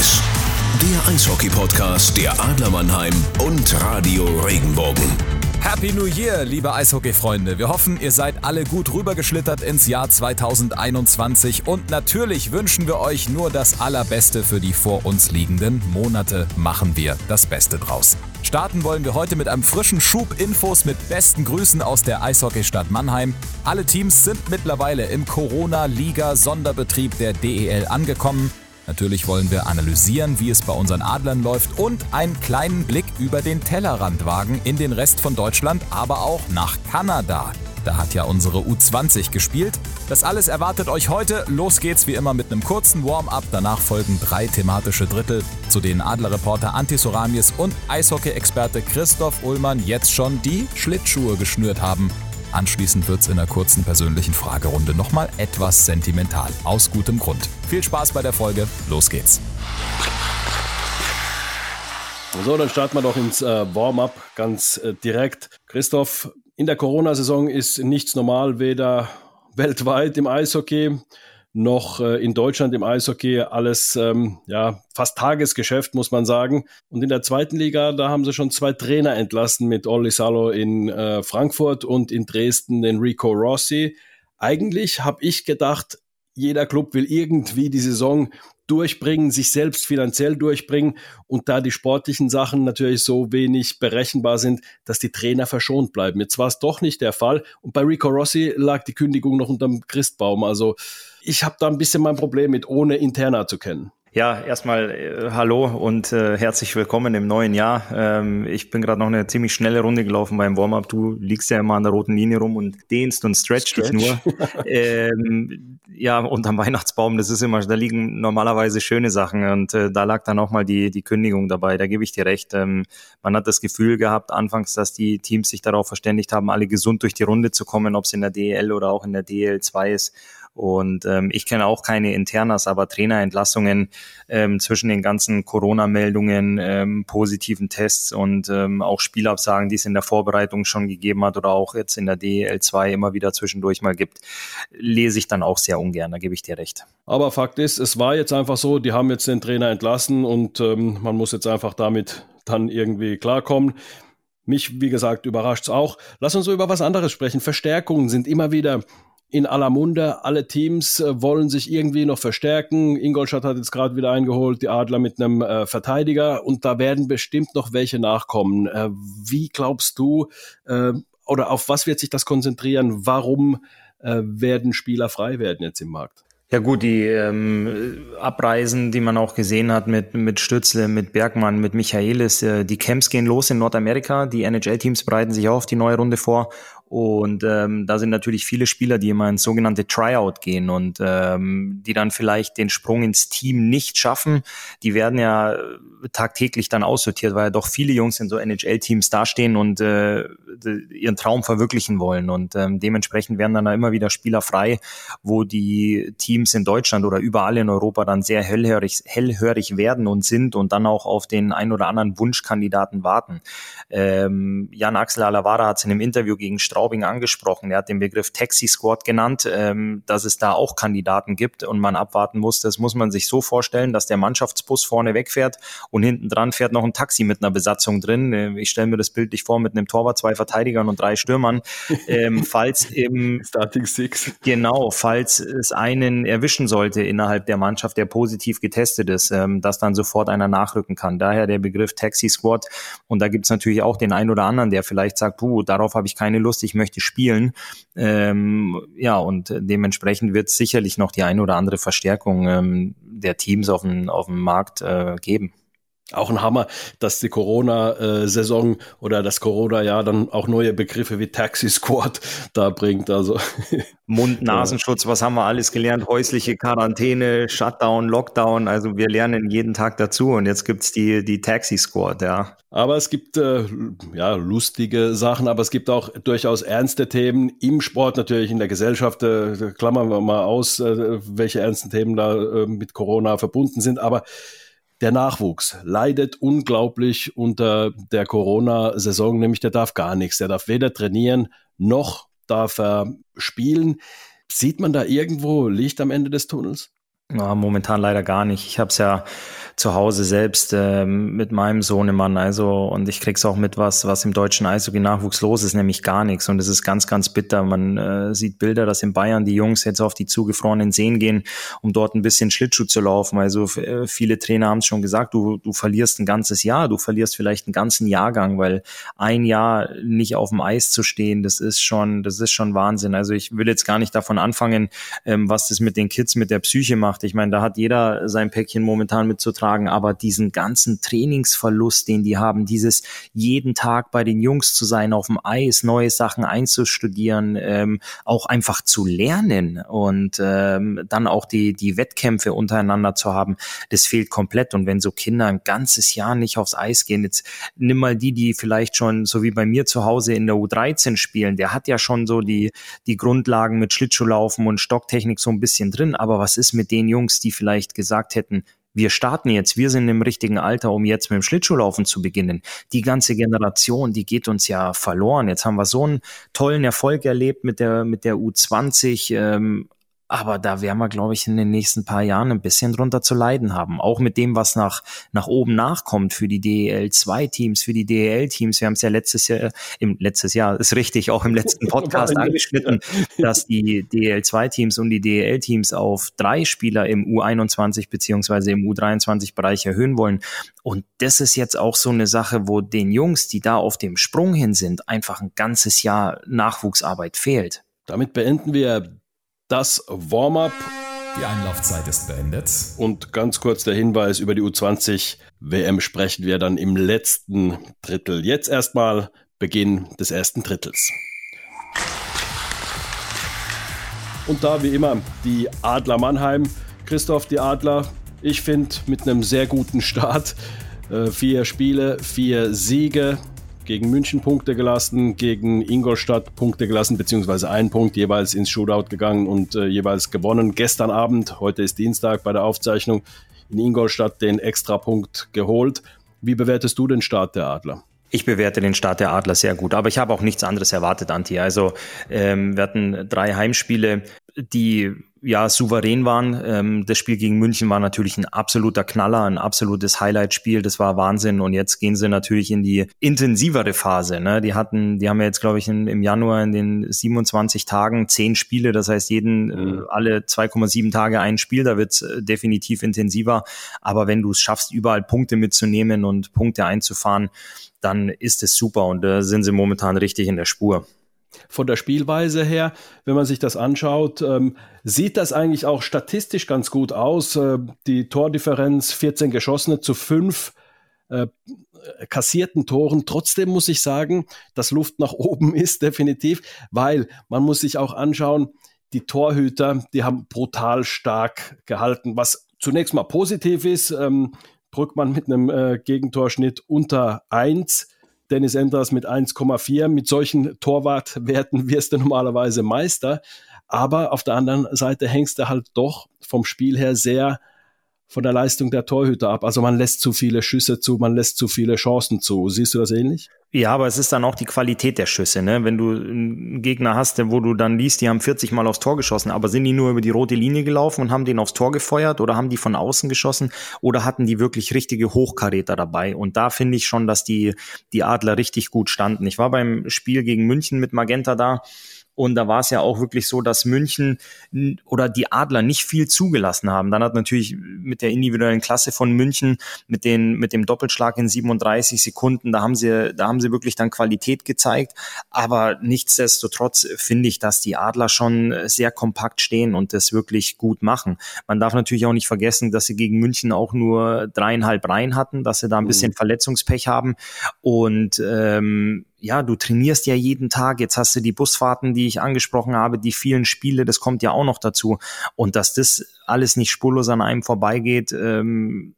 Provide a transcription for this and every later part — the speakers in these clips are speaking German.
Eiseis. Der Eishockey-Podcast der Adler Mannheim und Radio Regenbogen. Happy New Year, liebe Eishockey-Freunde. Wir hoffen, ihr seid alle gut rübergeschlittert ins Jahr 2021 und natürlich wünschen wir euch nur das Allerbeste für die vor uns liegenden Monate. Machen wir das Beste draus. Starten wollen wir heute mit einem frischen Schub Infos mit besten Grüßen aus der Eishockeystadt Mannheim. Alle Teams sind mittlerweile im Corona-Liga-Sonderbetrieb der DEL angekommen. Natürlich wollen wir analysieren, wie es bei unseren Adlern läuft und einen kleinen Blick über den Tellerrand wagen in den Rest von Deutschland, aber auch nach Kanada. Da hat ja unsere U20 gespielt. Das alles erwartet euch heute. Los geht's wie immer mit einem kurzen Warm-up. Danach folgen drei thematische Drittel, zu denen Adlerreporter Antti Soramies und Eishockey-Experte Christoph Ullmann jetzt schon die Schlittschuhe geschnürt haben. Anschließend wird's in einer kurzen persönlichen Fragerunde nochmal etwas sentimental. Aus gutem Grund. Viel Spaß bei der Folge. Los geht's. So, dann starten wir doch ins äh, Warm-up ganz äh, direkt. Christoph, in der Corona-Saison ist nichts normal, weder weltweit im Eishockey noch äh, in Deutschland im Eishockey alles ähm, ja fast Tagesgeschäft muss man sagen und in der zweiten Liga da haben sie schon zwei Trainer entlassen mit Olli Salo in äh, Frankfurt und in Dresden den Rico Rossi eigentlich habe ich gedacht jeder Club will irgendwie die Saison durchbringen, sich selbst finanziell durchbringen und da die sportlichen Sachen natürlich so wenig berechenbar sind, dass die Trainer verschont bleiben. Jetzt war es doch nicht der Fall und bei Rico Rossi lag die Kündigung noch unterm Christbaum. Also ich habe da ein bisschen mein Problem mit, ohne Interna zu kennen. Ja, erstmal äh, hallo und äh, herzlich willkommen im neuen Jahr. Ähm, ich bin gerade noch eine ziemlich schnelle Runde gelaufen beim Warm-up. Du liegst ja immer an der roten Linie rum und dehnst und stretchst Stretch. dich nur. ähm, ja, unterm Weihnachtsbaum, das ist immer, da liegen normalerweise schöne Sachen und äh, da lag dann auch mal die, die Kündigung dabei. Da gebe ich dir recht. Ähm, man hat das Gefühl gehabt anfangs, dass die Teams sich darauf verständigt haben, alle gesund durch die Runde zu kommen, ob es in der DL oder auch in der DL2 ist. Und ähm, ich kenne auch keine Internas, aber Trainerentlassungen ähm, zwischen den ganzen Corona-Meldungen, ähm, positiven Tests und ähm, auch Spielabsagen, die es in der Vorbereitung schon gegeben hat oder auch jetzt in der DL2 immer wieder zwischendurch mal gibt, lese ich dann auch sehr ungern, da gebe ich dir recht. Aber Fakt ist, es war jetzt einfach so, die haben jetzt den Trainer entlassen und ähm, man muss jetzt einfach damit dann irgendwie klarkommen. Mich, wie gesagt, überrascht es auch. Lass uns über was anderes sprechen. Verstärkungen sind immer wieder in aller Munde. Alle Teams äh, wollen sich irgendwie noch verstärken. Ingolstadt hat jetzt gerade wieder eingeholt, die Adler mit einem äh, Verteidiger und da werden bestimmt noch welche nachkommen. Äh, wie glaubst du äh, oder auf was wird sich das konzentrieren? Warum äh, werden Spieler frei werden jetzt im Markt? Ja gut, die ähm, Abreisen, die man auch gesehen hat mit, mit Stützle, mit Bergmann, mit Michaelis, äh, die Camps gehen los in Nordamerika, die NHL-Teams bereiten sich auf die neue Runde vor und ähm, da sind natürlich viele Spieler, die immer ins sogenannte Tryout gehen und ähm, die dann vielleicht den Sprung ins Team nicht schaffen. Die werden ja tagtäglich dann aussortiert, weil ja doch viele Jungs in so NHL-Teams dastehen und äh, ihren Traum verwirklichen wollen. Und ähm, dementsprechend werden dann da immer wieder Spieler frei, wo die Teams in Deutschland oder überall in Europa dann sehr hellhörig, hellhörig werden und sind und dann auch auf den ein oder anderen Wunschkandidaten warten. Ähm, Jan Axel Alavara hat es in einem Interview gegen Straubing Straubing angesprochen. Er hat den Begriff Taxi Squad genannt, ähm, dass es da auch Kandidaten gibt und man abwarten muss. Das muss man sich so vorstellen, dass der Mannschaftsbus vorne wegfährt und hinten dran fährt noch ein Taxi mit einer Besatzung drin. Äh, ich stelle mir das bildlich vor mit einem Torwart, zwei Verteidigern und drei Stürmern. Ähm, falls im Starting Six. Genau, falls es einen erwischen sollte innerhalb der Mannschaft, der positiv getestet ist, ähm, dass dann sofort einer nachrücken kann. Daher der Begriff Taxi Squad. Und da gibt es natürlich auch den einen oder anderen, der vielleicht sagt, puh, darauf habe ich keine Lust, ich möchte spielen. Ähm, ja, und dementsprechend wird es sicherlich noch die eine oder andere Verstärkung ähm, der Teams auf dem, auf dem Markt äh, geben. Auch ein Hammer, dass die Corona-Saison oder das Corona-Jahr dann auch neue Begriffe wie Taxi Squad da bringt. Also Mund-Nasenschutz, was haben wir alles gelernt? Häusliche Quarantäne, Shutdown, Lockdown. Also wir lernen jeden Tag dazu und jetzt gibt's die, die Taxi Squad, ja. Aber es gibt äh, ja lustige Sachen, aber es gibt auch durchaus ernste Themen im Sport, natürlich in der Gesellschaft. Äh, klammern wir mal aus, äh, welche ernsten Themen da äh, mit Corona verbunden sind. Aber der Nachwuchs leidet unglaublich unter der Corona-Saison, nämlich der darf gar nichts. Der darf weder trainieren noch darf er spielen. Sieht man da irgendwo Licht am Ende des Tunnels? Ja, momentan leider gar nicht. Ich habe es ja zu Hause selbst äh, mit meinem Sohnemann. Also, und ich krieg's auch mit was, was im deutschen Eishockey-Nachwuchs los ist, nämlich gar nichts. Und es ist ganz, ganz bitter. Man äh, sieht Bilder, dass in Bayern die Jungs jetzt auf die zugefrorenen Seen gehen, um dort ein bisschen Schlittschuh zu laufen. Also äh, viele Trainer haben es schon gesagt, du, du verlierst ein ganzes Jahr, du verlierst vielleicht einen ganzen Jahrgang, weil ein Jahr nicht auf dem Eis zu stehen, das ist schon, das ist schon Wahnsinn. Also ich will jetzt gar nicht davon anfangen, ähm, was das mit den Kids, mit der Psyche macht. Ich meine, da hat jeder sein Päckchen momentan mitzutragen, aber diesen ganzen Trainingsverlust, den die haben, dieses jeden Tag bei den Jungs zu sein, auf dem Eis, neue Sachen einzustudieren, ähm, auch einfach zu lernen und ähm, dann auch die, die Wettkämpfe untereinander zu haben, das fehlt komplett. Und wenn so Kinder ein ganzes Jahr nicht aufs Eis gehen, jetzt nimm mal die, die vielleicht schon so wie bei mir zu Hause in der U13 spielen, der hat ja schon so die, die Grundlagen mit Schlittschuhlaufen und Stocktechnik so ein bisschen drin. Aber was ist mit den Jungs, die vielleicht gesagt hätten, wir starten jetzt, wir sind im richtigen Alter, um jetzt mit dem Schlittschuhlaufen zu beginnen. Die ganze Generation, die geht uns ja verloren. Jetzt haben wir so einen tollen Erfolg erlebt mit der, mit der U20. Ähm, aber da werden wir, glaube ich, in den nächsten paar Jahren ein bisschen drunter zu leiden haben. Auch mit dem, was nach, nach oben nachkommt für die DEL-2-Teams, für die DEL-Teams. Wir haben es ja letztes Jahr, im letztes Jahr ist richtig, auch im letzten Podcast angeschnitten, dass die DEL-2-Teams und die DEL-Teams auf drei Spieler im U21 beziehungsweise im U23-Bereich erhöhen wollen. Und das ist jetzt auch so eine Sache, wo den Jungs, die da auf dem Sprung hin sind, einfach ein ganzes Jahr Nachwuchsarbeit fehlt. Damit beenden wir das Warm-up. Die Einlaufzeit ist beendet. Und ganz kurz der Hinweis über die U20 WM sprechen wir dann im letzten Drittel. Jetzt erstmal Beginn des ersten Drittels. Und da wie immer die Adler Mannheim. Christoph, die Adler, ich finde mit einem sehr guten Start. Äh, vier Spiele, vier Siege, gegen München Punkte gelassen, gegen Ingolstadt Punkte gelassen, beziehungsweise einen Punkt jeweils ins Shootout gegangen und äh, jeweils gewonnen. Gestern Abend, heute ist Dienstag bei der Aufzeichnung, in Ingolstadt den Extrapunkt geholt. Wie bewertest du den Start der Adler? Ich bewerte den Start der Adler sehr gut, aber ich habe auch nichts anderes erwartet, Anti. Also ähm, wir hatten drei Heimspiele, die ja souverän waren. Ähm, das Spiel gegen München war natürlich ein absoluter Knaller, ein absolutes Highlight-Spiel. Das war Wahnsinn. Und jetzt gehen sie natürlich in die intensivere Phase. Ne? Die hatten, die haben ja jetzt, glaube ich, in, im Januar in den 27 Tagen zehn Spiele. Das heißt, jeden äh, mhm. äh, alle 2,7 Tage ein Spiel. Da wird's äh, definitiv intensiver. Aber wenn du es schaffst, überall Punkte mitzunehmen und Punkte einzufahren, dann ist es super. Und da sind sie momentan richtig in der Spur von der Spielweise her, wenn man sich das anschaut, ähm, sieht das eigentlich auch statistisch ganz gut aus. Äh, die Tordifferenz 14 geschossene zu 5 äh, kassierten Toren. Trotzdem muss ich sagen, dass Luft nach oben ist, definitiv, weil man muss sich auch anschauen, die Torhüter, die haben brutal stark gehalten, was zunächst mal positiv ist. Ähm, Brückmann mit einem äh, Gegentorschnitt unter 1 Dennis Enders mit 1,4. Mit solchen Torwartwerten wirst du normalerweise Meister. Aber auf der anderen Seite hängst du halt doch vom Spiel her sehr von der Leistung der Torhüter ab. Also man lässt zu viele Schüsse zu, man lässt zu viele Chancen zu. Siehst du das ähnlich? Ja, aber es ist dann auch die Qualität der Schüsse. Ne? Wenn du einen Gegner hast, wo du dann liest, die haben 40 Mal aufs Tor geschossen, aber sind die nur über die rote Linie gelaufen und haben den aufs Tor gefeuert oder haben die von außen geschossen oder hatten die wirklich richtige Hochkaräter dabei? Und da finde ich schon, dass die, die Adler richtig gut standen. Ich war beim Spiel gegen München mit Magenta da und da war es ja auch wirklich so, dass München oder die Adler nicht viel zugelassen haben. Dann hat natürlich mit der individuellen Klasse von München, mit, den, mit dem Doppelschlag in 37 Sekunden, da haben sie, da haben sie wirklich dann Qualität gezeigt. Aber nichtsdestotrotz finde ich, dass die Adler schon sehr kompakt stehen und das wirklich gut machen. Man darf natürlich auch nicht vergessen, dass sie gegen München auch nur dreieinhalb Reihen hatten, dass sie da ein mhm. bisschen mhm. Verletzungspech haben. Und ähm, ja, du trainierst ja jeden Tag. Jetzt hast du die Busfahrten, die ich angesprochen habe, die vielen Spiele, das kommt ja auch noch dazu. Und dass das alles nicht spurlos an einem vorbeigeht, ähm,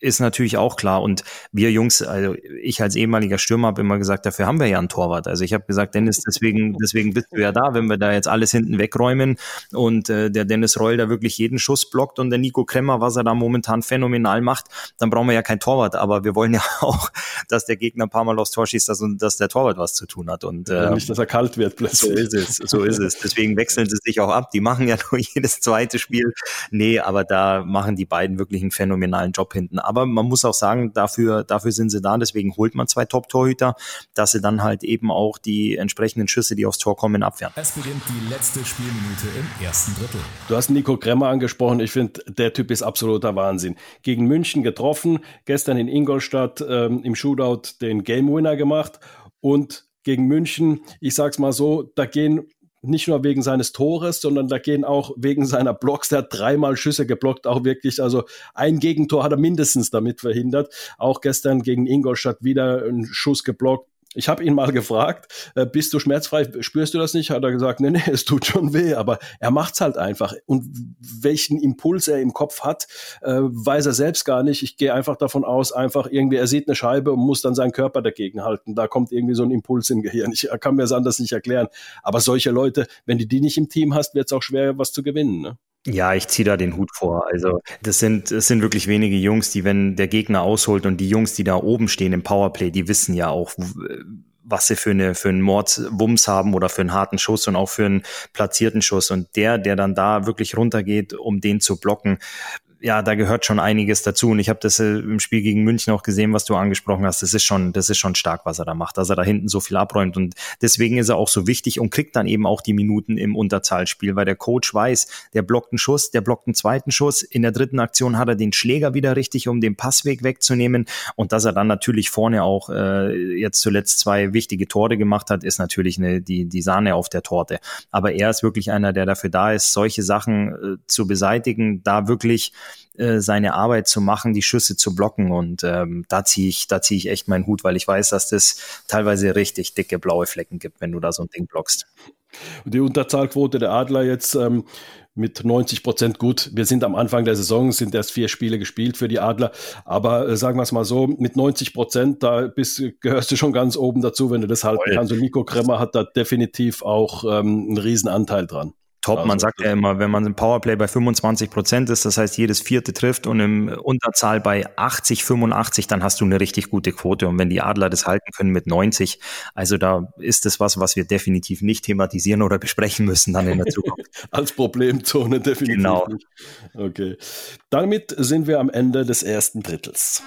ist natürlich auch klar. Und wir Jungs, also ich als ehemaliger Stürmer habe immer gesagt, dafür haben wir ja einen Torwart. Also ich habe gesagt, Dennis, deswegen, deswegen bist du ja da, wenn wir da jetzt alles hinten wegräumen und äh, der Dennis Reul da wirklich jeden Schuss blockt und der Nico Kremmer, was er da momentan phänomenal macht, dann brauchen wir ja kein Torwart. Aber wir wollen ja auch, dass der Gegner ein paar Mal aufs Tor schießt, dass, dass der Torwart was zu tun hat. Und äh, nicht, dass er kalt wird plötzlich. So ist es, so ist es. Deswegen wechseln sie sich auch ab. Die machen ja nur jedes zweite Spiel. Nee, aber da machen die beiden wirklich einen phänomenalen Job hinten aber man muss auch sagen, dafür, dafür sind sie da. Deswegen holt man zwei Top-Torhüter, dass sie dann halt eben auch die entsprechenden Schüsse, die aufs Tor kommen, abwehren. Es beginnt die letzte Spielminute im ersten Drittel. Du hast Nico Kremmer angesprochen. Ich finde, der Typ ist absoluter Wahnsinn. Gegen München getroffen, gestern in Ingolstadt ähm, im Shootout den Game Winner gemacht und gegen München, ich sag's mal so, da gehen nicht nur wegen seines Tores, sondern da gehen auch wegen seiner Blocks. Der hat dreimal Schüsse geblockt, auch wirklich. Also ein Gegentor hat er mindestens damit verhindert. Auch gestern gegen Ingolstadt wieder einen Schuss geblockt. Ich habe ihn mal gefragt, äh, bist du schmerzfrei? Spürst du das nicht? Hat er gesagt, nee, nee, es tut schon weh, aber er macht's halt einfach. Und welchen Impuls er im Kopf hat, äh, weiß er selbst gar nicht. Ich gehe einfach davon aus, einfach irgendwie, er sieht eine Scheibe und muss dann seinen Körper dagegen halten. Da kommt irgendwie so ein Impuls im Gehirn. Ich kann mir das anders nicht erklären. Aber solche Leute, wenn du die nicht im Team hast, wird es auch schwer, was zu gewinnen. Ne? Ja, ich ziehe da den Hut vor. Also das sind, das sind wirklich wenige Jungs, die, wenn der Gegner ausholt und die Jungs, die da oben stehen im Powerplay, die wissen ja auch, was sie für, eine, für einen Mordwumms haben oder für einen harten Schuss und auch für einen platzierten Schuss. Und der, der dann da wirklich runtergeht, um den zu blocken, ja, da gehört schon einiges dazu. Und ich habe das äh, im Spiel gegen München auch gesehen, was du angesprochen hast. Das ist schon, das ist schon stark, was er da macht, dass er da hinten so viel abräumt. Und deswegen ist er auch so wichtig und kriegt dann eben auch die Minuten im Unterzahlspiel, weil der Coach weiß, der blockt einen Schuss, der blockt einen zweiten Schuss. In der dritten Aktion hat er den Schläger wieder richtig, um den Passweg wegzunehmen. Und dass er dann natürlich vorne auch äh, jetzt zuletzt zwei wichtige Tore gemacht hat, ist natürlich eine, die, die Sahne auf der Torte. Aber er ist wirklich einer, der dafür da ist, solche Sachen äh, zu beseitigen, da wirklich äh, seine Arbeit zu machen, die Schüsse zu blocken. Und ähm, da ziehe ich, da ziehe ich echt meinen Hut, weil ich weiß, dass das teilweise richtig dicke blaue Flecken gibt, wenn du da so ein Ding blockst. Die Unterzahlquote der Adler jetzt ähm, mit 90 Prozent gut. Wir sind am Anfang der Saison, sind erst vier Spiele gespielt für die Adler. Aber äh, sagen wir es mal so, mit 90 Prozent, da bist, gehörst du schon ganz oben dazu, wenn du das halten kannst. Und Nico Kremmer hat da definitiv auch ähm, einen riesen Anteil dran top. Man sagt ja immer, wenn man im Powerplay bei 25 Prozent ist, das heißt jedes vierte trifft und im Unterzahl bei 80, 85, dann hast du eine richtig gute Quote. Und wenn die Adler das halten können mit 90, also da ist das was, was wir definitiv nicht thematisieren oder besprechen müssen dann in der Zukunft. Als Problemzone definitiv. Genau. Nicht. Okay. Damit sind wir am Ende des ersten Drittels.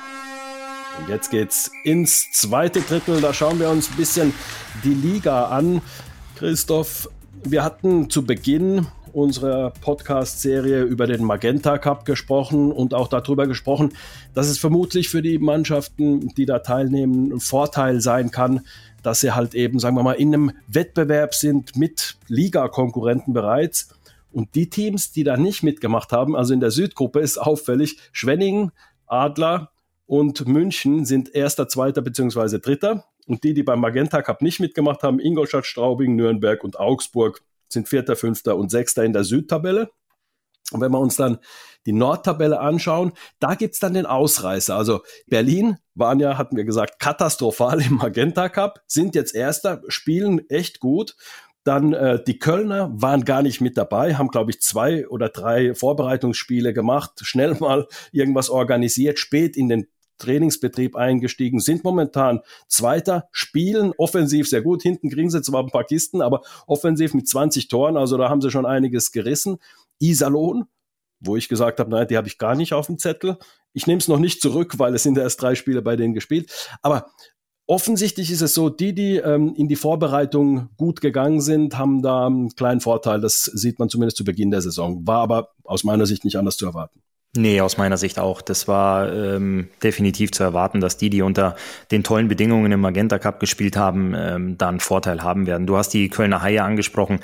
Und jetzt geht's ins zweite Drittel. Da schauen wir uns ein bisschen die Liga an. Christoph, wir hatten zu Beginn unserer Podcast-Serie über den Magenta Cup gesprochen und auch darüber gesprochen, dass es vermutlich für die Mannschaften, die da teilnehmen, ein Vorteil sein kann, dass sie halt eben, sagen wir mal, in einem Wettbewerb sind mit Liga-Konkurrenten bereits. Und die Teams, die da nicht mitgemacht haben, also in der Südgruppe ist auffällig, Schwenningen, Adler und München sind erster, zweiter beziehungsweise dritter. Und die, die beim Magenta Cup nicht mitgemacht haben, Ingolstadt, Straubing, Nürnberg und Augsburg, sind Vierter, Fünfter und Sechster in der Südtabelle. Und wenn wir uns dann die Nordtabelle anschauen, da gibt's dann den Ausreißer. Also Berlin waren ja, hatten wir gesagt, katastrophal im Magenta Cup, sind jetzt Erster, spielen echt gut. Dann äh, die Kölner waren gar nicht mit dabei, haben, glaube ich, zwei oder drei Vorbereitungsspiele gemacht, schnell mal irgendwas organisiert, spät in den Trainingsbetrieb eingestiegen, sind momentan Zweiter, spielen offensiv sehr gut. Hinten kriegen sie zwar ein paar Kisten, aber offensiv mit 20 Toren, also da haben sie schon einiges gerissen. Iserlohn, wo ich gesagt habe, nein, die habe ich gar nicht auf dem Zettel. Ich nehme es noch nicht zurück, weil es sind erst drei Spiele bei denen gespielt. Aber offensichtlich ist es so, die, die ähm, in die Vorbereitung gut gegangen sind, haben da einen kleinen Vorteil. Das sieht man zumindest zu Beginn der Saison. War aber aus meiner Sicht nicht anders zu erwarten. Nee, aus meiner Sicht auch. Das war ähm, definitiv zu erwarten, dass die, die unter den tollen Bedingungen im Magenta Cup gespielt haben, ähm, da einen Vorteil haben werden. Du hast die Kölner Haie angesprochen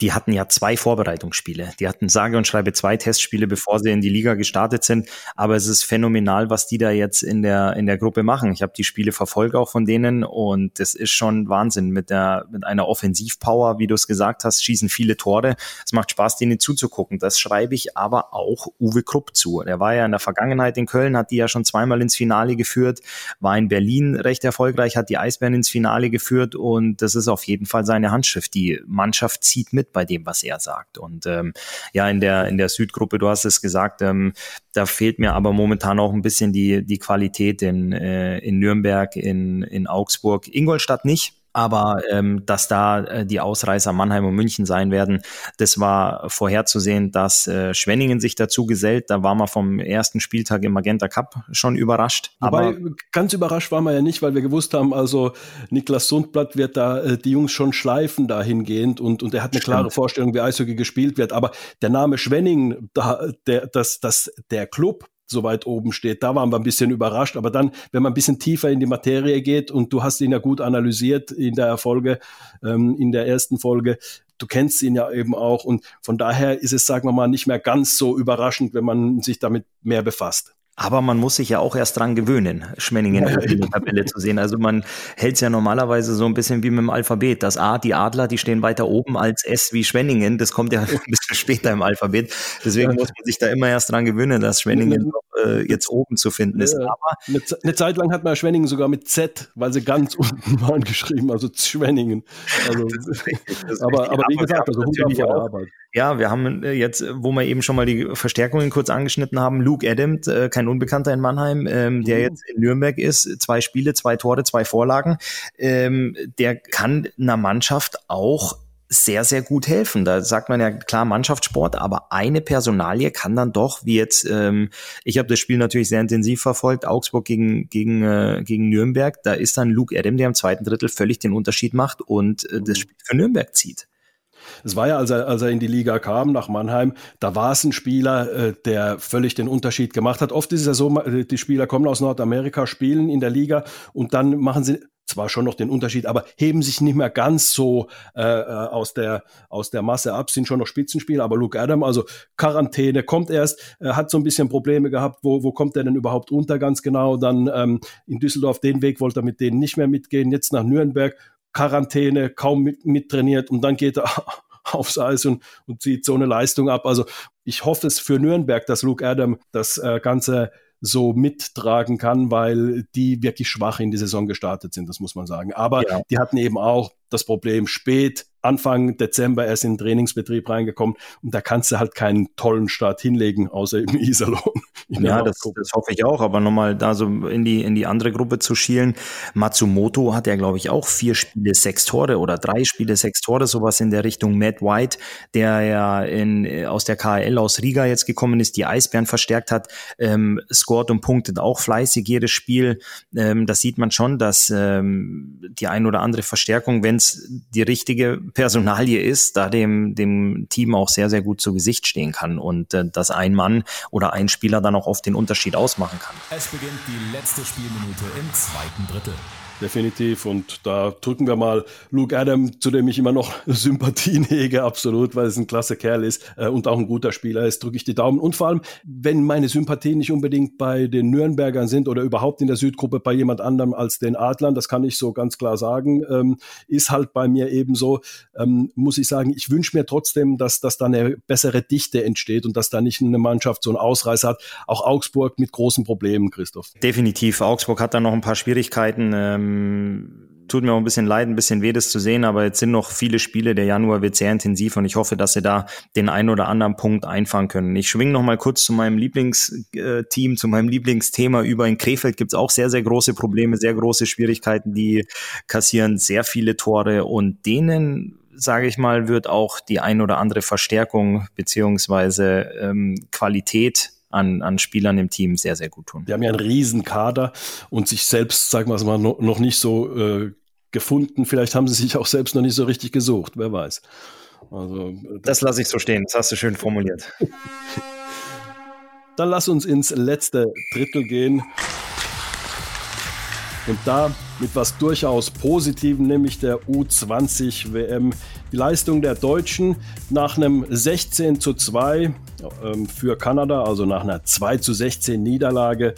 die hatten ja zwei Vorbereitungsspiele. Die hatten sage und schreibe zwei Testspiele, bevor sie in die Liga gestartet sind. Aber es ist phänomenal, was die da jetzt in der, in der Gruppe machen. Ich habe die Spiele verfolgt auch von denen und das ist schon Wahnsinn mit der, mit einer Offensivpower, wie du es gesagt hast, schießen viele Tore. Es macht Spaß, denen zuzugucken. Das schreibe ich aber auch Uwe Krupp zu. Der war ja in der Vergangenheit in Köln, hat die ja schon zweimal ins Finale geführt, war in Berlin recht erfolgreich, hat die Eisbären ins Finale geführt und das ist auf jeden Fall seine Handschrift. Die Mannschaft zieht mit bei dem, was er sagt. Und ähm, ja, in der, in der Südgruppe, du hast es gesagt, ähm, da fehlt mir aber momentan auch ein bisschen die, die Qualität in, äh, in Nürnberg, in, in Augsburg, Ingolstadt nicht Aber ähm, dass da äh, die Ausreißer Mannheim und München sein werden, das war vorherzusehen, dass äh, Schwenningen sich dazu gesellt. Da war man vom ersten Spieltag im Magenta Cup schon überrascht. Aber Wobei, ganz überrascht war man ja nicht, weil wir gewusst haben, also Niklas Sundblatt wird da äh, die Jungs schon schleifen dahingehend und, und er hat eine Stimmt. klare Vorstellung, wie Eishockey gespielt wird. Aber der Name Schwenningen, da, der, das, das, der Club, so weit oben steht. Da waren wir ein bisschen überrascht. Aber dann, wenn man ein bisschen tiefer in die Materie geht und du hast ihn ja gut analysiert in der Folge, ähm, in der ersten Folge, du kennst ihn ja eben auch. Und von daher ist es, sagen wir mal, nicht mehr ganz so überraschend, wenn man sich damit mehr befasst. Aber man muss sich ja auch erst dran gewöhnen, Schwenningen in der Tabelle zu sehen. Also man hält es ja normalerweise so ein bisschen wie mit dem Alphabet. Das A, die Adler, die stehen weiter oben als S wie Schwenningen. Das kommt ja ein bisschen später im Alphabet. Deswegen muss man sich da immer erst dran gewöhnen, dass Schwenningen äh, jetzt oben zu finden ist. Aber eine, eine, Zeit lang hat man Schwenningen sogar mit Z, weil sie ganz unten waren geschrieben, also Schwenningen. Also, aber, aber wie gesagt, also vor der Arbeit. Ja, wir haben äh, jetzt, wo wir eben schon mal die Verstärkungen kurz angeschnitten haben, Luke Adams, äh, kein Unbekannter in Mannheim, ähm, der mhm. jetzt in Nürnberg ist, zwei Spiele, zwei Tore, zwei Vorlagen, ähm, der kann einer Mannschaft auch sehr, sehr gut helfen. Da sagt man ja klar Mannschaftssport, aber eine Personalie kann dann doch, wie jetzt, ähm, ich habe das Spiel natürlich sehr intensiv verfolgt, Augsburg gegen, gegen, äh, gegen Nürnberg, da ist dann Luke Adam, der im zweiten Drittel völlig den Unterschied macht und äh, das mhm. Spiel für Nürnberg zieht. Es war ja, als er, als er in die Liga kam, nach Mannheim, da war es ein Spieler, äh, der völlig den Unterschied gemacht hat. Oft ist es ja so, äh, die Spieler kommen aus Nordamerika, spielen in der Liga und dann machen sie zwar schon noch den Unterschied, aber heben sich nicht mehr ganz so äh, äh aus, der, aus der Masse ab, sind schon noch Spitzenspieler, aber Luke Adam, also Quarantäne, kommt erst, äh, hat so ein bisschen Probleme gehabt, wo, wo kommt er denn überhaupt unter? Ganz genau, dann ähm, in Düsseldorf, den Weg wollte er mit denen nicht mehr mitgehen, jetzt nach Nürnberg, Quarantäne, kaum mit, mittrainiert und dann geht er aufs Eis und, und zieht so eine Leistung ab. Also ich hoffe es für Nürnberg, dass Luke Adam das äh, Ganze so mittragen kann, weil die wirklich schwach in die Saison gestartet sind, das muss man sagen. Aber ja. die hatten eben auch das Problem spät Anfang Dezember erst in den Trainingsbetrieb reingekommen und da kannst du halt keinen tollen Start hinlegen, außer im Iserlohn. Ja, das, das, hoffe ich auch, aber nochmal da so in die, in die andere Gruppe zu schielen. Matsumoto hat ja, glaube ich, auch vier Spiele, sechs Tore oder drei Spiele, sechs Tore, sowas in der Richtung. Matt White, der ja in, aus der KL aus Riga jetzt gekommen ist, die Eisbären verstärkt hat, ähm, scored und punktet auch fleißig jedes Spiel. Ähm, das sieht man schon, dass ähm, die ein oder andere Verstärkung, wenn es die richtige Personalie ist, da dem, dem Team auch sehr, sehr gut zu Gesicht stehen kann und äh, dass ein Mann oder ein Spieler dann auch oft den Unterschied ausmachen kann. Es beginnt die letzte Spielminute im zweiten Drittel definitiv. Und da drücken wir mal Luke Adam, zu dem ich immer noch Sympathien hege, absolut, weil es ein klasse Kerl ist äh, und auch ein guter Spieler ist, drücke ich die Daumen. Und vor allem, wenn meine Sympathien nicht unbedingt bei den Nürnbergern sind oder überhaupt in der Südgruppe bei jemand anderem als den Adlern, das kann ich so ganz klar sagen, ähm, ist halt bei mir eben so, ähm, muss ich sagen, ich wünsche mir trotzdem, dass, dass da eine bessere Dichte entsteht und dass da nicht eine Mannschaft so einen Ausreißer hat. Auch Augsburg mit großen Problemen, Christoph. Definitiv. Augsburg hat da noch ein paar Schwierigkeiten. Ähm ähm, tut mir auch ein bisschen leid, ein bisschen weh, das zu sehen, aber jetzt sind noch viele Spiele. Der Januar wird sehr intensiv und ich hoffe, dass sie da den einen oder anderen Punkt einfangen können. Ich schwinge noch mal kurz zu meinem Lieblingsteam, zu meinem Lieblingsthema über. In Krefeld gibt es auch sehr, sehr große Probleme, sehr große Schwierigkeiten. Die kassieren sehr viele Tore und denen sage ich mal, wird auch die ein oder andere Verstärkung beziehungsweise ähm, Qualität an, an Spielern im Team sehr, sehr gut tun. Die haben ja einen riesen Kader und sich selbst, sagen wir mal, noch nicht so äh, gefunden. Vielleicht haben sie sich auch selbst noch nicht so richtig gesucht, wer weiß. Also, äh, das lasse ich so stehen, das hast du schön formuliert. Dann lass uns ins letzte Drittel gehen. Und da mit was durchaus Positivem, nämlich der U20 WM. Die Leistung der Deutschen nach einem 16 zu 2 ähm, für Kanada, also nach einer 2 zu 16 Niederlage,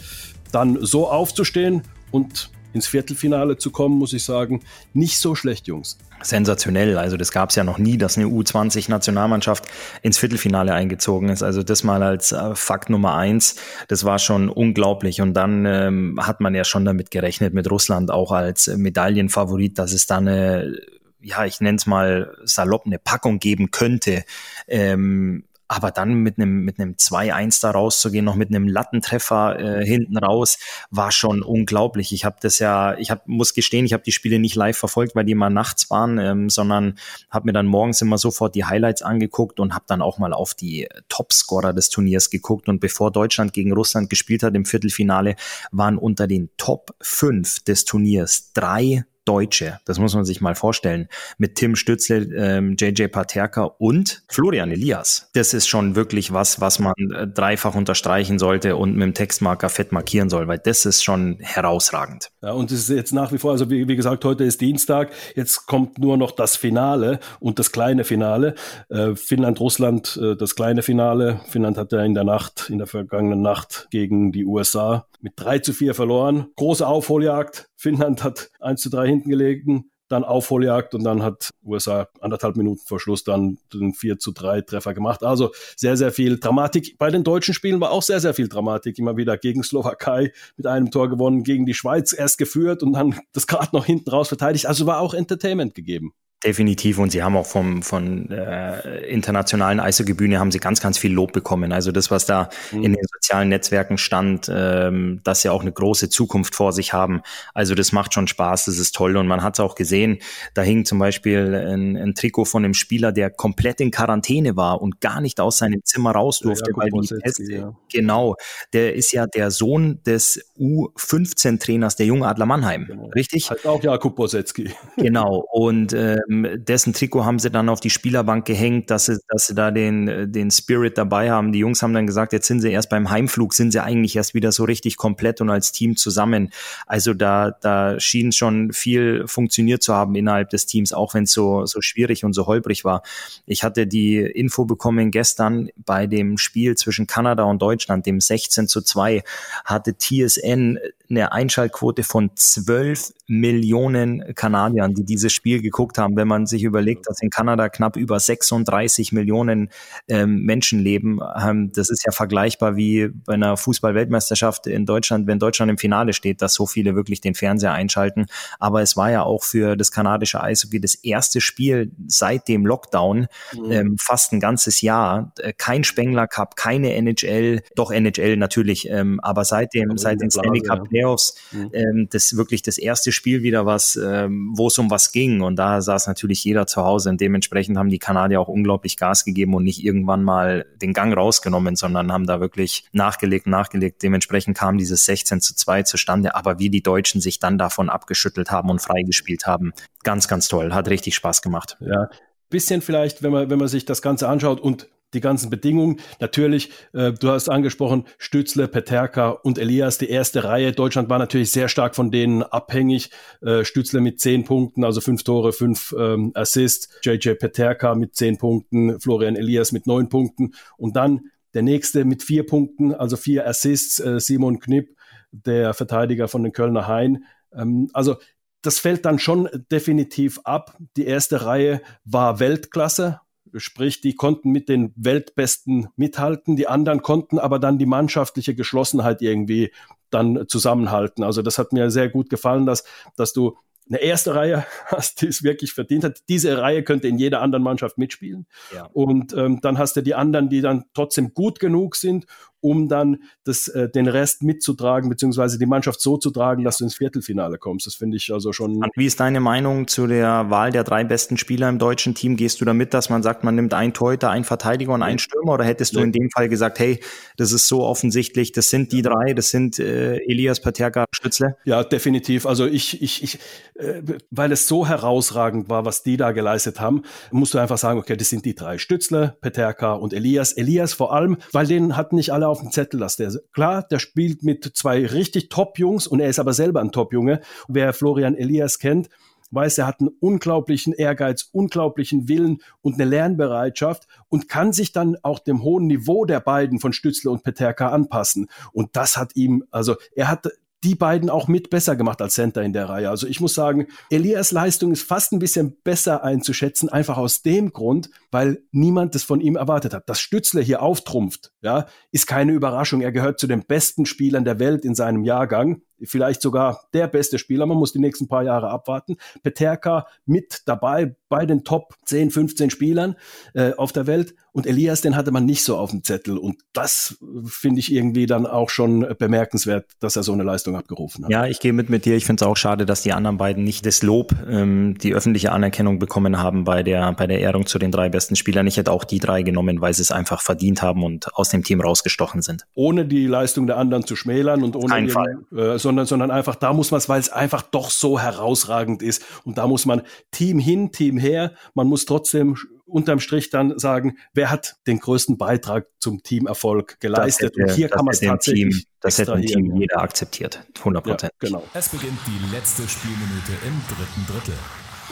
dann so aufzustehen und ins Viertelfinale zu kommen, muss ich sagen, nicht so schlecht, Jungs. Sensationell. Also das gab es ja noch nie, dass eine U20-Nationalmannschaft ins Viertelfinale eingezogen ist. Also das mal als äh, Fakt Nummer eins. Das war schon unglaublich. Und dann ähm, hat man ja schon damit gerechnet, mit Russland auch als Medaillenfavorit, dass es da eine, ja, ich nenne es mal salopp, eine Packung geben könnte. Ähm, aber dann mit einem mit einem 2-1 da rauszugehen, noch mit einem Lattentreffer äh, hinten raus, war schon unglaublich. Ich habe das ja, ich hab, muss gestehen, ich habe die Spiele nicht live verfolgt, weil die mal nachts waren, ähm, sondern habe mir dann morgens immer sofort die Highlights angeguckt und habe dann auch mal auf die Topscorer des Turniers geguckt. Und bevor Deutschland gegen Russland gespielt hat im Viertelfinale, waren unter den Top 5 des Turniers drei Deutsche. Das muss man sich mal vorstellen. Mit Tim Stützle, ähm, JJ Paterka und Florian Elias. Das ist schon wirklich was, was man äh, dreifach unterstreichen sollte und mit dem Textmarker fett markieren soll, weil das ist schon herausragend. Ja, und es ist jetzt nach wie vor, also wie, wie, gesagt, heute ist Dienstag, jetzt kommt nur noch das Finale und das kleine Finale. Äh, Finnland-Russland, äh, das kleine Finale. Finnland hat ja in der Nacht, in der vergangenen Nacht gegen die USA mit 3 zu 4 verloren. Große Aufholjagd. Finnland hat 1 zu 3 hinten gelegen, dann Aufholjagd und dann hat USA anderthalb Minuten vor Schluss dann den 4 zu 3 Treffer gemacht. Also sehr, sehr viel Dramatik. Bei den deutschen Spielen war auch sehr, sehr viel Dramatik. Immer wieder gegen Slowakei mit einem Tor gewonnen, gegen die Schweiz erst geführt und dann das gerade noch hinten raus verteidigt. Also war auch Entertainment gegeben. Definitiv und sie haben auch vom von äh, internationalen Eishockey-Bühne haben sie ganz ganz viel Lob bekommen. Also das, was da mhm. in den sozialen Netzwerken stand, ähm, dass sie auch eine große Zukunft vor sich haben. Also das macht schon Spaß, das ist toll und man hat es auch gesehen. Da hing zum Beispiel ein, ein, Trikot von einem Spieler, der komplett in Quarantäne war und gar nicht aus seinem Zimmer raus durfte, ja, weil die Teste, ja. genau, der ist ja der Sohn des U15-Trainers der Jungadler Mannheim, genau. richtig? Halt auch Jakub Bosetzky. Genau und äh, dessen Trikot haben sie dann auf die Spielerbank gehängt, dass sie, dass sie da den, den Spirit dabei haben. Die Jungs haben dann gesagt, jetzt sind sie erst beim Heimflug, sind sie eigentlich erst wieder so richtig komplett und als Team zusammen. Also da, da schien schon viel funktioniert zu haben innerhalb des Teams, auch wenn es so, so schwierig und so holprig war. Ich hatte die Info bekommen gestern bei dem Spiel zwischen Kanada und Deutschland, dem 16 zu 2, hatte TSN eine Einschaltquote von 12 Millionen Kanadiern, die dieses Spiel geguckt haben. Wenn man sich überlegt, dass in Kanada knapp über 36 Millionen ähm, Menschen leben, ähm, das ist ja vergleichbar wie bei einer Fußball-Weltmeisterschaft in Deutschland, wenn Deutschland im Finale steht, dass so viele wirklich den Fernseher einschalten. Aber es war ja auch für das kanadische Eishockey das erste Spiel seit dem Lockdown, mhm. ähm, fast ein ganzes Jahr. Äh, kein Spengler Cup, keine NHL, doch NHL natürlich, ähm, aber seit dem, seit den Stanley Cup Playoffs, mhm. ähm, das wirklich das erste Spiel wieder was, ähm, wo es um was ging. Und da saß natürlich jeder zu Hause. Und dementsprechend haben die Kanadier auch unglaublich Gas gegeben und nicht irgendwann mal den Gang rausgenommen, sondern haben da wirklich nachgelegt, nachgelegt. Dementsprechend kam dieses 16 zu 2 zustande. Aber wie die Deutschen sich dann davon abgeschüttelt haben und freigespielt haben, ganz, ganz toll. Hat richtig Spaß gemacht. Ja, bisschen vielleicht, wenn man, wenn man sich das Ganze anschaut und die ganzen Bedingungen. Natürlich, äh, du hast angesprochen, Stützle, Peterka und Elias, die erste Reihe. Deutschland war natürlich sehr stark von denen abhängig. Äh, Stützle mit zehn Punkten, also fünf Tore, fünf ähm, Assists. JJ Peterka mit zehn Punkten, Florian Elias mit neun Punkten. Und dann der nächste mit vier Punkten, also vier Assists, äh, Simon Knipp, der Verteidiger von den Kölner Hain. Ähm, also das fällt dann schon definitiv ab. Die erste Reihe war Weltklasse, Sprich, die konnten mit den Weltbesten mithalten, die anderen konnten aber dann die mannschaftliche Geschlossenheit irgendwie dann zusammenhalten. Also das hat mir sehr gut gefallen, dass, dass du eine erste Reihe hast, die es wirklich verdient hat. Diese Reihe könnte in jeder anderen Mannschaft mitspielen. Ja. Und ähm, dann hast du die anderen, die dann trotzdem gut genug sind, um dann das, äh, den Rest mitzutragen, beziehungsweise die Mannschaft so zu tragen, dass du ins Viertelfinale kommst. Das finde ich also schon. Wie ist deine Meinung zu der Wahl der drei besten Spieler im deutschen Team? Gehst du damit, dass man sagt, man nimmt einen Torhüter, einen Verteidiger und einen Stürmer? Oder hättest du in dem Fall gesagt, hey, das ist so offensichtlich, das sind die drei, das sind äh, Elias, Paterka, Stützle? Ja, definitiv. Also ich, ich, ich äh, weil es so herausragend war, was die da geleistet haben, musst du einfach sagen, okay, das sind die drei. Stützle, Peterka und Elias. Elias vor allem, weil den hatten nicht alle auf dem Zettel, dass der, klar, der spielt mit zwei richtig Top-Jungs und er ist aber selber ein Top-Junge. Wer Florian Elias kennt, weiß, er hat einen unglaublichen Ehrgeiz, unglaublichen Willen und eine Lernbereitschaft und kann sich dann auch dem hohen Niveau der beiden von Stützle und Peterka anpassen. Und das hat ihm, also er hat die beiden auch mit besser gemacht als Center in der Reihe. Also ich muss sagen, Elias Leistung ist fast ein bisschen besser einzuschätzen, einfach aus dem Grund, weil niemand das von ihm erwartet hat. Dass Stützle hier auftrumpft, ja, ist keine Überraschung. Er gehört zu den besten Spielern der Welt in seinem Jahrgang. Vielleicht sogar der beste Spieler. Man muss die nächsten paar Jahre abwarten. Peterka mit dabei bei den Top 10, 15 Spielern äh, auf der Welt. Und Elias, den hatte man nicht so auf dem Zettel. Und das finde ich irgendwie dann auch schon bemerkenswert, dass er so eine Leistung abgerufen hat. Ja, ich gehe mit mit dir. Ich finde es auch schade, dass die anderen beiden nicht das Lob, ähm, die öffentliche Anerkennung bekommen haben bei der, bei der Ehrung zu den drei besten Spielern. Ich hätte auch die drei genommen, weil sie es einfach verdient haben und aus dem Team rausgestochen sind. Ohne die Leistung der anderen zu schmälern und ohne, Kein Fall. Äh, sondern, sondern einfach, da muss man es, weil es einfach doch so herausragend ist. Und da muss man Team hin, Team her. Man muss trotzdem unterm Strich dann sagen, wer hat den größten Beitrag zum Teamerfolg geleistet. Hätte, und hier kann man es tatsächlich. Team, das hätte ein Team jeder akzeptiert. 100 Prozent. Ja, genau. Es beginnt die letzte Spielminute im dritten Drittel.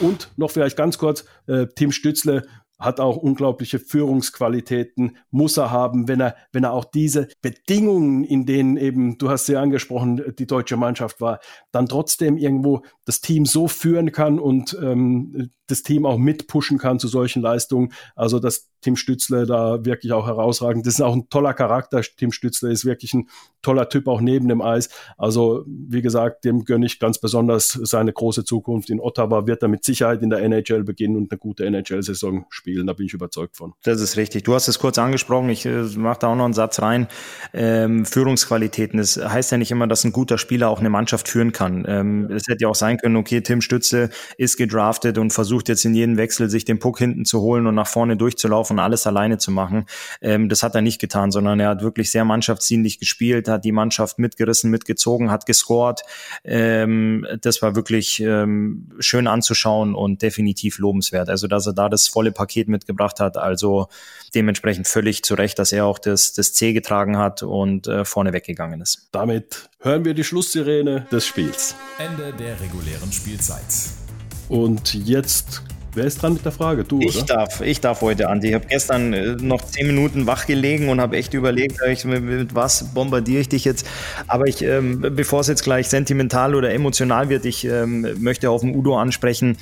Und noch vielleicht ganz kurz, äh, Tim Stützle hat auch unglaubliche Führungsqualitäten, muss er haben, wenn er, wenn er auch diese Bedingungen, in denen eben, du hast sie angesprochen, die deutsche Mannschaft war, dann trotzdem irgendwo das Team so führen kann und ähm, das Team auch mitpushen kann zu solchen Leistungen. Also dass Tim Stützle da wirklich auch herausragend. Das ist auch ein toller Charakter. Tim Stützle ist wirklich ein toller Typ auch neben dem Eis. Also wie gesagt, dem gönne ich ganz besonders seine große Zukunft. In Ottawa wird er mit Sicherheit in der NHL beginnen und eine gute NHL-Saison spielen. Da bin ich überzeugt von. Das ist richtig. Du hast es kurz angesprochen. Ich äh, mache da auch noch einen Satz rein. Ähm, Führungsqualitäten. Das heißt ja nicht immer, dass ein guter Spieler auch eine Mannschaft führen kann. Ähm, es hätte ja auch sein können, okay, Tim Stütze ist gedraftet und versucht jetzt in jedem Wechsel sich den Puck hinten zu holen und nach vorne durchzulaufen und alles alleine zu machen. Ähm, das hat er nicht getan, sondern er hat wirklich sehr mannschaftsdienlich gespielt, hat die Mannschaft mitgerissen, mitgezogen, hat gescored. Ähm, das war wirklich ähm, schön anzuschauen und definitiv lobenswert. Also, dass er da das volle Paket mitgebracht hat, also dementsprechend völlig zu Recht, dass er auch das, das C getragen hat und äh, vorne weggegangen ist. Damit hören wir die Schlusssirene des Spiels. Ende der regulären Spielzeit. Und jetzt Wer ist dran mit der Frage? Du, ich oder? darf, ich darf heute, Andi. Ich habe gestern äh, noch zehn Minuten wach gelegen und habe echt überlegt, ich, mit, mit, was bombardiere ich dich jetzt. Aber ich, ähm, bevor es jetzt gleich sentimental oder emotional wird, ich ähm, möchte auf den Udo ansprechen,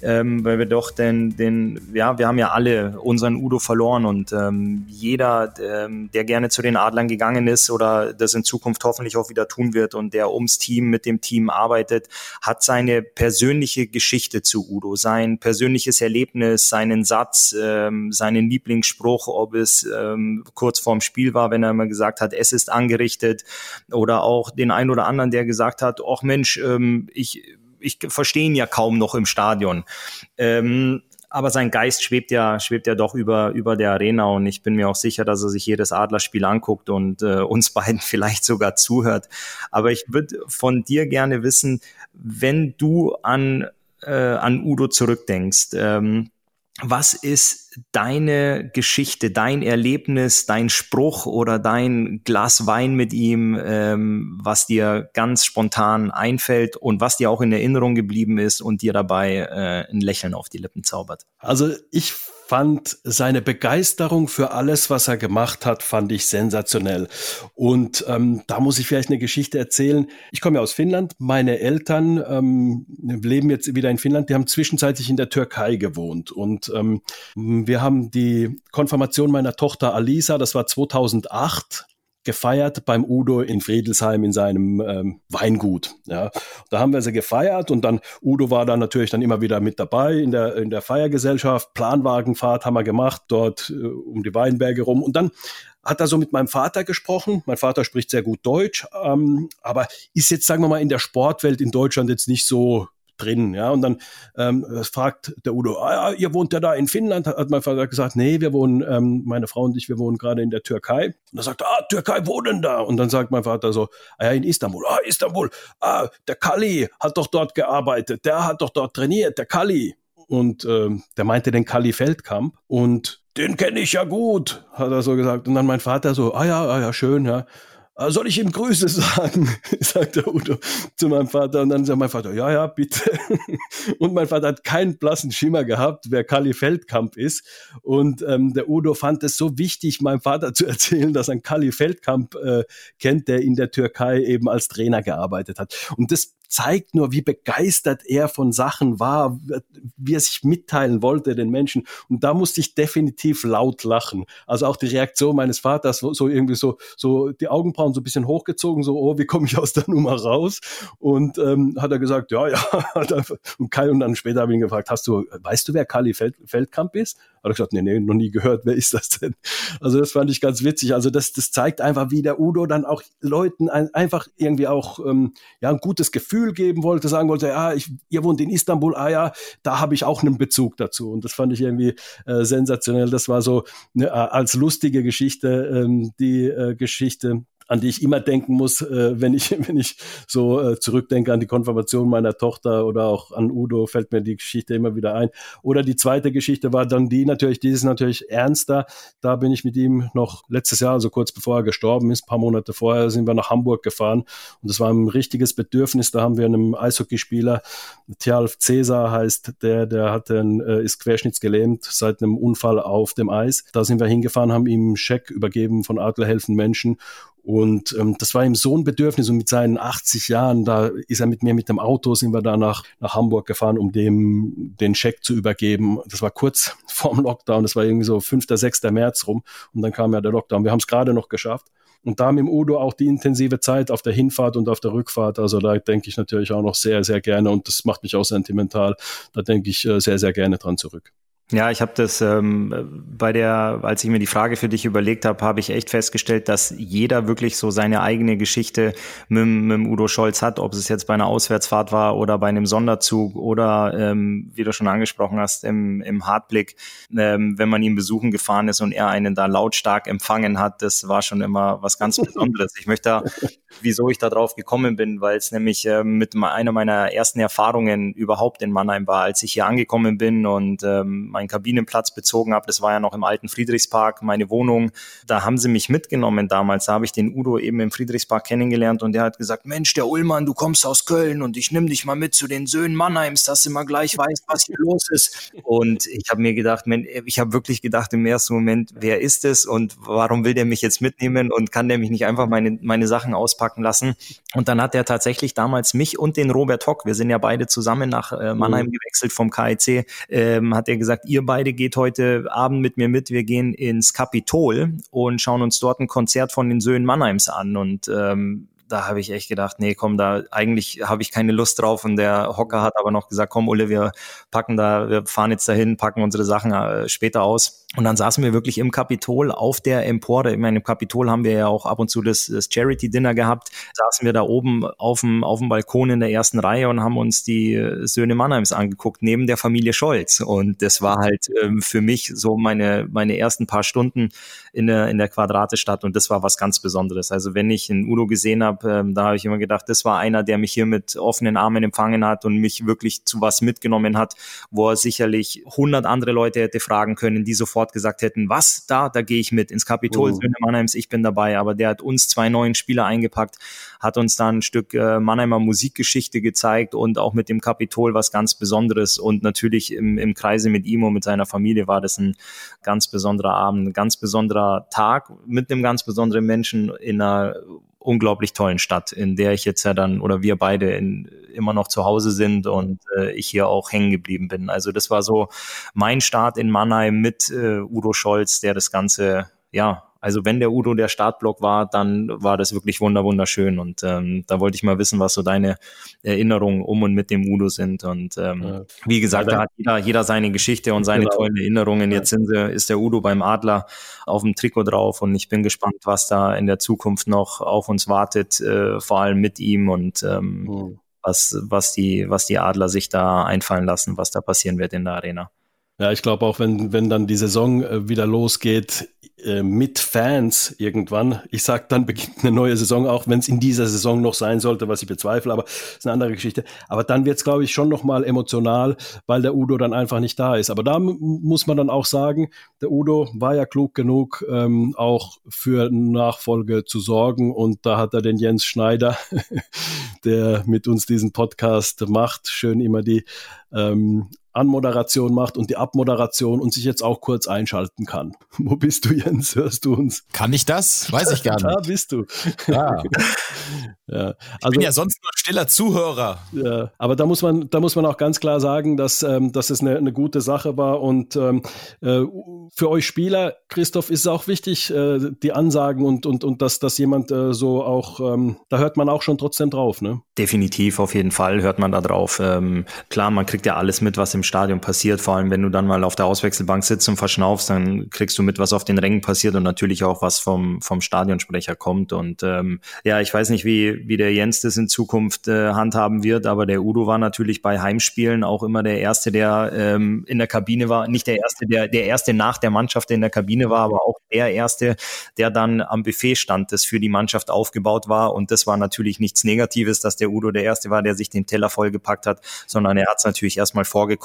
ähm, weil wir doch den, den, ja, wir haben ja alle unseren Udo verloren und jeder, der gerne zu den Adlern gegangen ist oder das in Zukunft hoffentlich auch wieder tun wird und der ums Team, mit dem Team arbeitet, hat seine persönliche Geschichte zu Udo, sein persönliches persönliches Erlebnis, seinen Satz, ähm, seinen Lieblingsspruch, ob es ähm, kurz vorm Spiel war, wenn er immer gesagt hat, es ist angerichtet, oder auch den einen oder anderen, der gesagt hat, ach Mensch, ähm, ich, ich verstehe ihn ja kaum noch im Stadion. Ähm, aber sein Geist schwebt ja, schwebt ja doch über, über der Arena und ich bin mir auch sicher, dass er sich jedes Adlerspiel anguckt und äh, uns beiden vielleicht sogar zuhört. Aber ich würde von dir gerne wissen, wenn du an äh, an Udo zurückdenkst. Ähm, was ist deine Geschichte, dein Erlebnis, dein Spruch oder dein Glas Wein mit ihm, ähm, was dir ganz spontan einfällt und was dir auch in Erinnerung geblieben ist und dir dabei äh, ein Lächeln auf die Lippen zaubert? Also ich fand seine Begeisterung für alles, was er gemacht hat, fand ich sensationell. Und ähm, da muss ich vielleicht eine Geschichte erzählen. Ich komme ja aus Finnland. Meine Eltern ähm, leben jetzt wieder in Finnland. Die haben zwischenzeitlich in der Türkei gewohnt. Und ähm, wir haben die Konfirmation meiner Tochter Alisa, das war 2008 gefeiert beim Udo in Friedelsheim in seinem ähm, Weingut. Ja, da haben wir sie gefeiert und dann Udo war dann natürlich dann immer wieder mit dabei in der in der Feiergesellschaft. Planwagenfahrt haben wir gemacht dort äh, um die Weinberge rum und dann hat er so mit meinem Vater gesprochen. Mein Vater spricht sehr gut Deutsch, ähm, aber ist jetzt, sagen wir mal, in der Sportwelt in Deutschland jetzt nicht so drin. Ja, und dann ähm, fragt der Udo, ah, ihr wohnt ja da in Finnland, hat mein Vater gesagt, nee, wir wohnen, ähm, meine Frau und ich, wir wohnen gerade in der Türkei. Und er sagt, ah, Türkei, wo denn da? Und dann sagt mein Vater so, ah ja, in Istanbul, ah, Istanbul, ah, der Kali hat doch dort gearbeitet, der hat doch dort trainiert, der Kali. Und ähm, der meinte den Kali Feldkamp und den kenne ich ja gut, hat er so gesagt. Und dann mein Vater so, ah ja, ah ja, schön, ja. Ah, soll ich ihm Grüße sagen? sagt der Udo zu meinem Vater. Und dann sagt mein Vater, ja, ja, bitte. Und mein Vater hat keinen blassen Schimmer gehabt, wer Kali Feldkamp ist. Und ähm, der Udo fand es so wichtig, meinem Vater zu erzählen, dass er Kali Feldkamp äh, kennt, der in der Türkei eben als Trainer gearbeitet hat. Und das zeigt nur, wie begeistert er von Sachen war, wie er sich mitteilen wollte den Menschen. Und da musste ich definitiv laut lachen. Also auch die Reaktion meines Vaters, so irgendwie so, so die Augenbrauen so ein bisschen hochgezogen, so, oh, wie komme ich aus der Nummer raus? Und ähm, hat er gesagt, ja, ja. und, Kai, und dann später habe ich ihn gefragt, hast du, weißt du, wer Kali Feld, Feldkamp ist? Hat er gesagt, nee, nee, noch nie gehört, wer ist das denn? Also das fand ich ganz witzig. Also das, das zeigt einfach, wie der Udo dann auch Leuten ein, einfach irgendwie auch ähm, ja, ein gutes Gefühl geben wollte, sagen wollte, ja, ich, ihr wohnt in Istanbul, ah ja, da habe ich auch einen Bezug dazu. Und das fand ich irgendwie äh, sensationell. Das war so ne, als lustige Geschichte ähm, die äh, Geschichte an die ich immer denken muss, äh, wenn ich wenn ich so äh, zurückdenke an die Konfirmation meiner Tochter oder auch an Udo fällt mir die Geschichte immer wieder ein. Oder die zweite Geschichte war dann die natürlich, die ist natürlich ernster. Da bin ich mit ihm noch letztes Jahr, also kurz bevor er gestorben ist, paar Monate vorher, sind wir nach Hamburg gefahren und das war ein richtiges Bedürfnis. Da haben wir einem Eishockeyspieler, Tjalf Cäsar heißt der, der hatte ein, äh, ist querschnittsgelähmt seit einem Unfall auf dem Eis. Da sind wir hingefahren, haben ihm einen Scheck übergeben von Adler helfen Menschen und ähm, das war ihm so ein Bedürfnis und mit seinen 80 Jahren, da ist er mit mir mit dem Auto, sind wir da nach, nach Hamburg gefahren, um dem den Scheck zu übergeben. Das war kurz vorm Lockdown, das war irgendwie so 5., 6. März rum und dann kam ja der Lockdown. Wir haben es gerade noch geschafft. Und da mit dem Udo auch die intensive Zeit auf der Hinfahrt und auf der Rückfahrt. Also da denke ich natürlich auch noch sehr, sehr gerne und das macht mich auch sentimental. Da denke ich äh, sehr, sehr gerne dran zurück. Ja, ich habe das ähm, bei der, als ich mir die Frage für dich überlegt habe, habe ich echt festgestellt, dass jeder wirklich so seine eigene Geschichte mit, mit Udo Scholz hat, ob es jetzt bei einer Auswärtsfahrt war oder bei einem Sonderzug oder ähm, wie du schon angesprochen hast, im, im Hartblick, ähm, wenn man ihn besuchen gefahren ist und er einen da lautstark empfangen hat, das war schon immer was ganz Besonderes. Ich möchte da, wieso ich da drauf gekommen bin, weil es nämlich ähm, mit einer meiner ersten Erfahrungen überhaupt in Mannheim war, als ich hier angekommen bin und ähm, meinen Kabinenplatz bezogen habe. Das war ja noch im alten Friedrichspark, meine Wohnung. Da haben sie mich mitgenommen damals. Da habe ich den Udo eben im Friedrichspark kennengelernt und der hat gesagt, Mensch, der Ullmann, du kommst aus Köln und ich nehme dich mal mit zu den Söhnen Mannheims, dass du mal gleich weißt, was hier los ist. Und ich habe mir gedacht, ich habe wirklich gedacht im ersten Moment, wer ist es und warum will der mich jetzt mitnehmen und kann der mich nicht einfach meine, meine Sachen auspacken lassen? Und dann hat er tatsächlich damals mich und den Robert Hock, wir sind ja beide zusammen nach äh, Mannheim mhm. gewechselt vom KIC, ähm, hat er gesagt, ihr beide geht heute Abend mit mir mit, wir gehen ins Kapitol und schauen uns dort ein Konzert von den Söhnen Mannheims an. Und ähm, da habe ich echt gedacht, nee, komm, da eigentlich habe ich keine Lust drauf. Und der Hocker hat aber noch gesagt, komm, Ulle, wir packen da, wir fahren jetzt dahin, packen unsere Sachen äh, später aus. Und dann saßen wir wirklich im Kapitol auf der Empore. Ich meine, im Kapitol haben wir ja auch ab und zu das, das Charity-Dinner gehabt. Saßen wir da oben auf dem, auf dem Balkon in der ersten Reihe und haben uns die Söhne Mannheims angeguckt, neben der Familie Scholz. Und das war halt ähm, für mich so meine, meine ersten paar Stunden in der, in der Quadratestadt. Und das war was ganz Besonderes. Also wenn ich einen Udo gesehen habe, ähm, da habe ich immer gedacht, das war einer, der mich hier mit offenen Armen empfangen hat und mich wirklich zu was mitgenommen hat, wo er sicherlich hundert andere Leute hätte fragen können, die sofort gesagt hätten, was, da, da gehe ich mit ins Kapitol. Söhne Mannheims, ich bin dabei. Aber der hat uns zwei neuen Spieler eingepackt, hat uns dann ein Stück äh, Mannheimer Musikgeschichte gezeigt und auch mit dem Kapitol was ganz Besonderes. Und natürlich im, im Kreise mit ihm und mit seiner Familie war das ein ganz besonderer Abend, ein ganz besonderer Tag mit einem ganz besonderen Menschen in einer unglaublich tollen Stadt, in der ich jetzt ja dann oder wir beide in, immer noch zu Hause sind und äh, ich hier auch hängen geblieben bin. Also das war so mein Start in Mannheim mit äh, Udo Scholz, der das Ganze ja also wenn der Udo der Startblock war, dann war das wirklich wunderschön. Und ähm, da wollte ich mal wissen, was so deine Erinnerungen um und mit dem Udo sind. Und ähm, ja. wie gesagt, da hat jeder, jeder seine Geschichte und seine genau. tollen Erinnerungen. Jetzt sind sie, ist der Udo beim Adler auf dem Trikot drauf und ich bin gespannt, was da in der Zukunft noch auf uns wartet, äh, vor allem mit ihm und ähm, mhm. was, was, die, was die Adler sich da einfallen lassen, was da passieren wird in der Arena. Ja, ich glaube auch, wenn, wenn dann die Saison äh, wieder losgeht äh, mit Fans irgendwann, ich sag, dann beginnt eine neue Saison, auch wenn es in dieser Saison noch sein sollte, was ich bezweifle, aber ist eine andere Geschichte. Aber dann wird es, glaube ich, schon nochmal emotional, weil der Udo dann einfach nicht da ist. Aber da muss man dann auch sagen, der Udo war ja klug genug, ähm, auch für Nachfolge zu sorgen. Und da hat er den Jens Schneider, der mit uns diesen Podcast macht, schön immer die ähm, Anmoderation macht und die Abmoderation und sich jetzt auch kurz einschalten kann. Wo bist du, Jens? Hörst du uns? Kann ich das? Weiß ich gar nicht. Da bist du. Ja. ja. Also, ich bin ja sonst nur stiller Zuhörer. Ja, aber da muss man, da muss man auch ganz klar sagen, dass, ähm, dass es eine, eine gute Sache war. Und ähm, äh, für euch Spieler, Christoph, ist es auch wichtig, äh, die Ansagen und, und, und dass, dass jemand äh, so auch, ähm, da hört man auch schon trotzdem drauf, ne? Definitiv, auf jeden Fall hört man da drauf. Ähm, klar, man kriegt ja alles mit, was im Stadion passiert. Vor allem, wenn du dann mal auf der Auswechselbank sitzt und verschnaufst, dann kriegst du mit, was auf den Rängen passiert und natürlich auch, was vom, vom Stadionsprecher kommt. Und ähm, ja, ich weiß nicht, wie, wie der Jens das in Zukunft äh, handhaben wird, aber der Udo war natürlich bei Heimspielen auch immer der Erste, der ähm, in der Kabine war. Nicht der Erste, der, der Erste nach der Mannschaft, der in der Kabine war, aber auch der Erste, der dann am Buffet stand, das für die Mannschaft aufgebaut war. Und das war natürlich nichts Negatives, dass der Udo der Erste war, der sich den Teller vollgepackt hat, sondern er hat es natürlich erstmal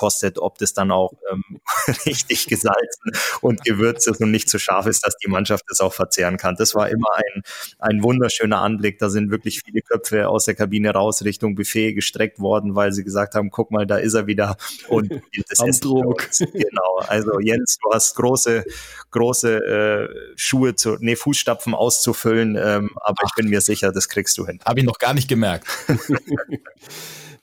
vorgekostet, ob das dann auch ähm, richtig gesalzen und gewürzt ist und nicht zu so scharf ist, dass die Mannschaft es auch verzehren kann. Das war immer ein, ein wunderschöner Anblick. Da sind wirklich viele Köpfe aus der Kabine raus Richtung Buffet gestreckt worden, weil sie gesagt haben, guck mal, da ist er wieder und das Am Druck. Genau. Also Jens, du hast große, große äh, Schuhe zu, nee, Fußstapfen auszufüllen, ähm, aber Ach. ich bin mir sicher, das kriegst du hin. Habe ich noch gar nicht gemerkt.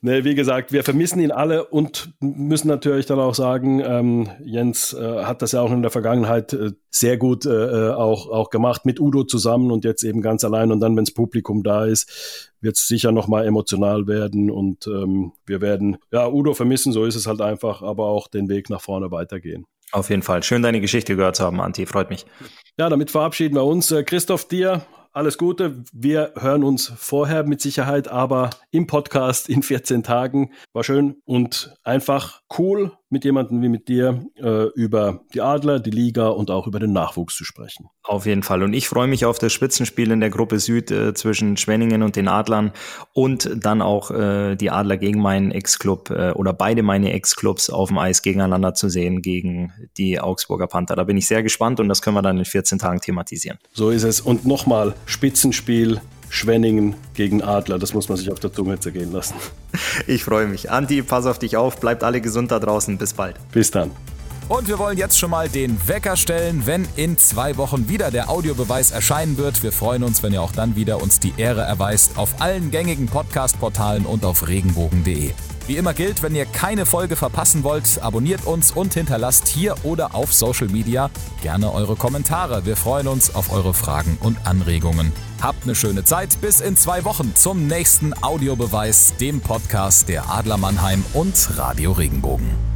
ne, wie gesagt, wir vermissen ihn alle und müssen natürlich dann auch sagen, ähm, Jens äh, hat das ja auch in der Vergangenheit äh, sehr gut äh, äh auch, auch gemacht mit Udo zusammen und jetzt eben ganz allein. Und dann, wenn das Publikum da ist, wird es sicher nochmal emotional werden und ähm, wir werden ja Udo vermissen, so ist es halt einfach, aber auch den Weg nach vorne weitergehen. Auf jeden Fall. Schön, deine Geschichte gehört zu haben, Anti. Freut mich. Ja, damit verabschieden wir uns. Äh, Christoph, dir alles Gute. Wir hören uns vorher mit Sicherheit, aber im Podcast in 14 Tagen. War schön und einfach cool, mit jemandem wie mit dir äh, über die Adler, die Liga und auch über den Nachwuchs zu sprechen. Auf jeden Fall. Und ich freue mich auf das Spitzenspiel in der Gruppe Süd äh, zwischen Schwenningen und den Adlern und dann auch äh, die Adler gegen meinen Ex-Club äh, oder beide meine Ex-Clubs auf dem Eis gegeneinander zu sehen gegen die Augsburger Panther. Da bin ich sehr gespannt und das können wir dann in 14 Tagen thematisieren. So ist es. Und nochmal Spitzenspiel Schwenningen gegen Adler. Das muss man sich auf der Zunge zergehen lassen. Ich freue mich. Anti, pass auf dich auf. Bleibt alle gesund da draußen. Bis bald. Bis dann. Und wir wollen jetzt schon mal den Wecker stellen, wenn in zwei Wochen wieder der Audiobeweis erscheinen wird. Wir freuen uns, wenn ihr auch dann wieder uns die Ehre erweist auf allen gängigen Podcast-Portalen und auf regenbogen.de. Wie immer gilt, wenn ihr keine Folge verpassen wollt, abonniert uns und hinterlasst hier oder auf Social Media gerne eure Kommentare. Wir freuen uns auf eure Fragen und Anregungen. Habt eine schöne Zeit. Bis in zwei Wochen zum nächsten Audiobeweis, dem Podcast der Adler Mannheim und Radio Regenbogen.